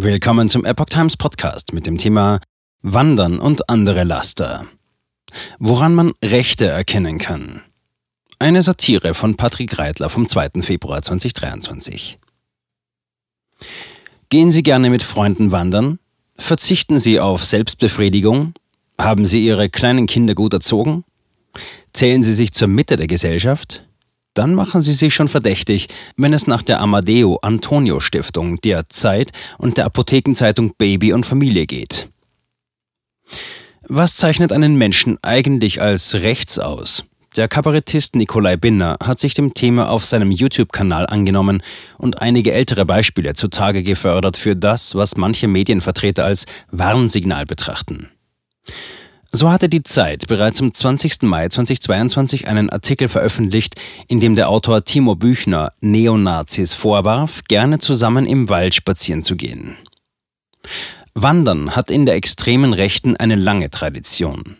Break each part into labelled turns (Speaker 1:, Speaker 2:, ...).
Speaker 1: Willkommen zum Epoch Times Podcast mit dem Thema Wandern und andere Laster. Woran man Rechte erkennen kann. Eine Satire von Patrick Reitler vom 2. Februar 2023. Gehen Sie gerne mit Freunden wandern? Verzichten Sie auf Selbstbefriedigung? Haben Sie Ihre kleinen Kinder gut erzogen? Zählen Sie sich zur Mitte der Gesellschaft? Dann machen sie sich schon verdächtig, wenn es nach der Amadeo Antonio Stiftung, der Zeit und der Apothekenzeitung Baby und Familie geht. Was zeichnet einen Menschen eigentlich als rechts aus? Der Kabarettist Nikolai Binner hat sich dem Thema auf seinem YouTube-Kanal angenommen und einige ältere Beispiele zutage gefördert für das, was manche Medienvertreter als Warnsignal betrachten. So hatte die Zeit bereits am 20. Mai 2022 einen Artikel veröffentlicht, in dem der Autor Timo Büchner Neonazis vorwarf, gerne zusammen im Wald spazieren zu gehen. Wandern hat in der extremen Rechten eine lange Tradition.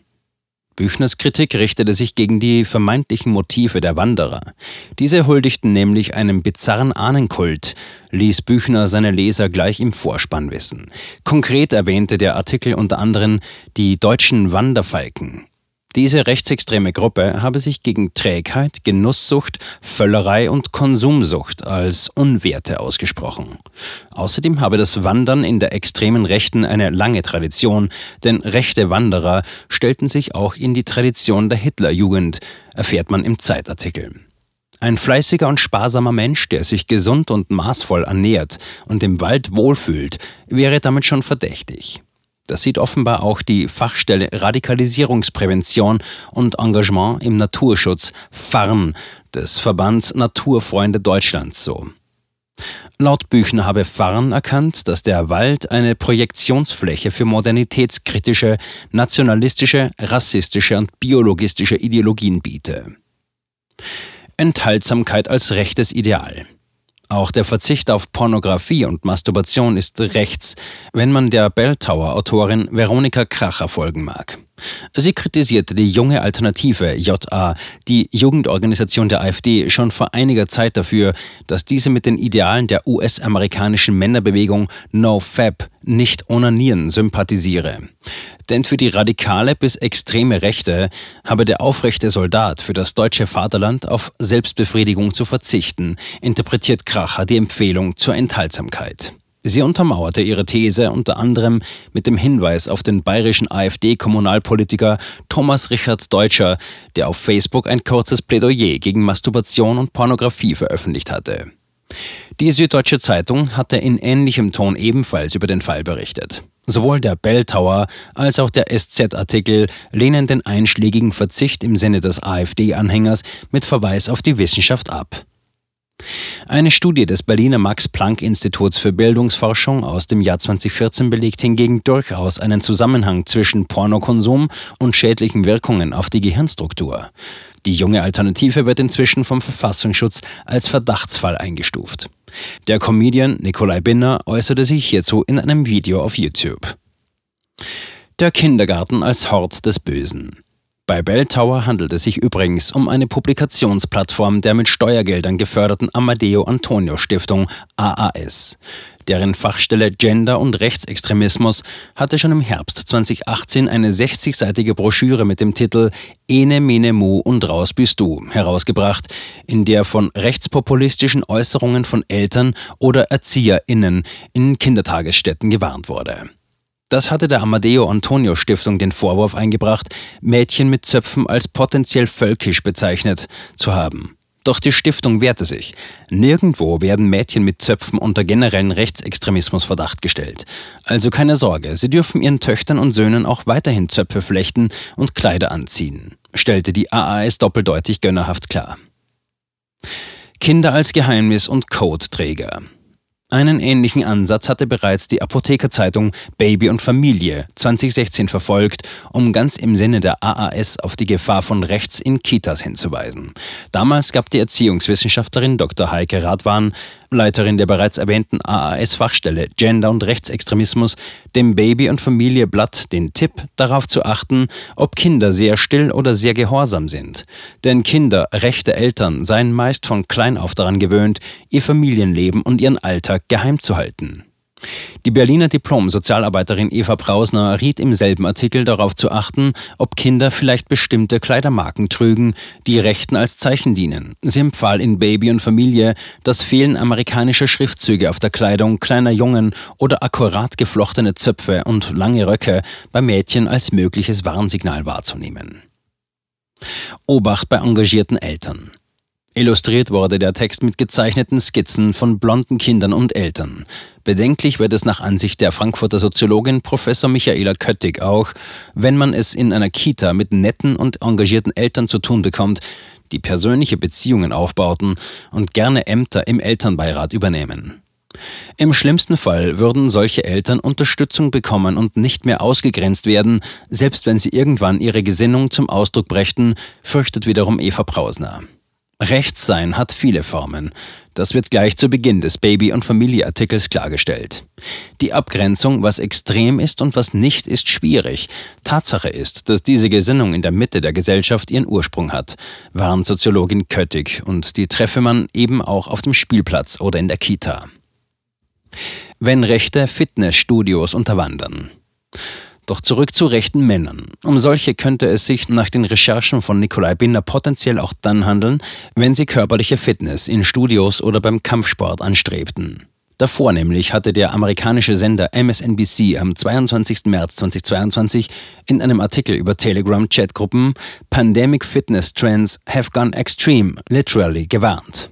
Speaker 1: Büchners Kritik richtete sich gegen die vermeintlichen Motive der Wanderer. Diese huldigten nämlich einem bizarren Ahnenkult, ließ Büchner seine Leser gleich im Vorspann wissen. Konkret erwähnte der Artikel unter anderem die deutschen Wanderfalken. Diese rechtsextreme Gruppe habe sich gegen Trägheit, Genusssucht, Völlerei und Konsumsucht als Unwerte ausgesprochen. Außerdem habe das Wandern in der extremen Rechten eine lange Tradition, denn rechte Wanderer stellten sich auch in die Tradition der Hitlerjugend, erfährt man im Zeitartikel. Ein fleißiger und sparsamer Mensch, der sich gesund und maßvoll ernährt und im Wald wohlfühlt, wäre damit schon verdächtig. Das sieht offenbar auch die Fachstelle Radikalisierungsprävention und Engagement im Naturschutz FARN des Verbands Naturfreunde Deutschlands so. Laut Büchner habe Farn erkannt, dass der Wald eine Projektionsfläche für modernitätskritische, nationalistische, rassistische und biologistische Ideologien biete. Enthaltsamkeit als rechtes Ideal. Auch der Verzicht auf Pornografie und Masturbation ist rechts, wenn man der Belltower-Autorin Veronika Kracher folgen mag. Sie kritisierte die junge Alternative JA, die Jugendorganisation der AfD, schon vor einiger Zeit dafür, dass diese mit den Idealen der US-amerikanischen Männerbewegung NoFap nicht onanieren sympathisiere. Denn für die radikale bis extreme Rechte habe der aufrechte Soldat für das deutsche Vaterland auf Selbstbefriedigung zu verzichten, interpretiert Kracher die Empfehlung zur Enthaltsamkeit. Sie untermauerte ihre These unter anderem mit dem Hinweis auf den bayerischen AfD-Kommunalpolitiker Thomas Richard Deutscher, der auf Facebook ein kurzes Plädoyer gegen Masturbation und Pornografie veröffentlicht hatte. Die Süddeutsche Zeitung hatte in ähnlichem Ton ebenfalls über den Fall berichtet. Sowohl der Bell Tower als auch der SZ-Artikel lehnen den einschlägigen Verzicht im Sinne des AfD-Anhängers mit Verweis auf die Wissenschaft ab. Eine Studie des Berliner Max-Planck-Instituts für Bildungsforschung aus dem Jahr 2014 belegt hingegen durchaus einen Zusammenhang zwischen Pornokonsum und schädlichen Wirkungen auf die Gehirnstruktur. Die junge Alternative wird inzwischen vom Verfassungsschutz als Verdachtsfall eingestuft. Der Comedian Nikolai Binner äußerte sich hierzu in einem Video auf YouTube. Der Kindergarten als Hort des Bösen. Bei Bell Tower handelt es sich übrigens um eine Publikationsplattform der mit Steuergeldern geförderten Amadeo Antonio Stiftung AAS. Deren Fachstelle Gender und Rechtsextremismus hatte schon im Herbst 2018 eine 60-seitige Broschüre mit dem Titel Ene Mene Mu und raus bist du herausgebracht, in der von rechtspopulistischen Äußerungen von Eltern oder ErzieherInnen in Kindertagesstätten gewarnt wurde. Das hatte der Amadeo Antonio Stiftung den Vorwurf eingebracht, Mädchen mit Zöpfen als potenziell völkisch bezeichnet zu haben. Doch die Stiftung wehrte sich. Nirgendwo werden Mädchen mit Zöpfen unter generellen Rechtsextremismusverdacht gestellt. Also keine Sorge, sie dürfen ihren Töchtern und Söhnen auch weiterhin Zöpfe flechten und Kleider anziehen, stellte die AAS doppeldeutig gönnerhaft klar. Kinder als Geheimnis und Codeträger. Einen ähnlichen Ansatz hatte bereits die Apothekerzeitung Baby und Familie 2016 verfolgt, um ganz im Sinne der AAS auf die Gefahr von rechts in Kitas hinzuweisen. Damals gab die Erziehungswissenschaftlerin Dr. Heike Radwan, Leiterin der bereits erwähnten AAS-Fachstelle Gender und Rechtsextremismus, dem Baby und Familie Blatt den Tipp, darauf zu achten, ob Kinder sehr still oder sehr gehorsam sind. Denn Kinder, rechte Eltern, seien meist von klein auf daran gewöhnt, ihr Familienleben und ihren Alltag geheim zu halten. Die Berliner Diplom-Sozialarbeiterin Eva Brausner riet im selben Artikel darauf zu achten, ob Kinder vielleicht bestimmte Kleidermarken trügen, die Rechten als Zeichen dienen. Sie empfahl in Baby und Familie, das Fehlen amerikanischer Schriftzüge auf der Kleidung kleiner Jungen oder akkurat geflochtene Zöpfe und lange Röcke bei Mädchen als mögliches Warnsignal wahrzunehmen. Obacht bei engagierten Eltern. Illustriert wurde der Text mit gezeichneten Skizzen von blonden Kindern und Eltern. Bedenklich wird es nach Ansicht der Frankfurter Soziologin Professor Michaela Köttig auch, wenn man es in einer Kita mit netten und engagierten Eltern zu tun bekommt, die persönliche Beziehungen aufbauten und gerne Ämter im Elternbeirat übernehmen. Im schlimmsten Fall würden solche Eltern Unterstützung bekommen und nicht mehr ausgegrenzt werden, selbst wenn sie irgendwann ihre Gesinnung zum Ausdruck brächten, fürchtet wiederum Eva Prausner. Rechtssein hat viele Formen. Das wird gleich zu Beginn des Baby- und Familieartikels klargestellt. Die Abgrenzung, was extrem ist und was nicht, ist schwierig. Tatsache ist, dass diese Gesinnung in der Mitte der Gesellschaft ihren Ursprung hat, warnt Soziologin Köttig, und die treffe man eben auch auf dem Spielplatz oder in der Kita. Wenn Rechte Fitnessstudios unterwandern. Doch zurück zu rechten Männern. Um solche könnte es sich nach den Recherchen von Nikolai Binder potenziell auch dann handeln, wenn sie körperliche Fitness in Studios oder beim Kampfsport anstrebten. Davor nämlich hatte der amerikanische Sender MSNBC am 22. März 2022 in einem Artikel über Telegram-Chatgruppen Pandemic Fitness Trends have gone extreme, literally gewarnt.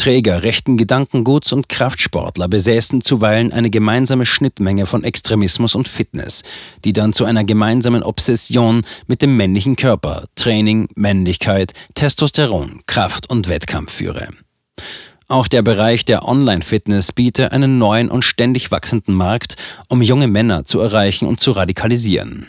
Speaker 1: Träger rechten Gedankenguts und Kraftsportler besäßen zuweilen eine gemeinsame Schnittmenge von Extremismus und Fitness, die dann zu einer gemeinsamen Obsession mit dem männlichen Körper, Training, Männlichkeit, Testosteron, Kraft und Wettkampf führe. Auch der Bereich der Online-Fitness biete einen neuen und ständig wachsenden Markt, um junge Männer zu erreichen und zu radikalisieren.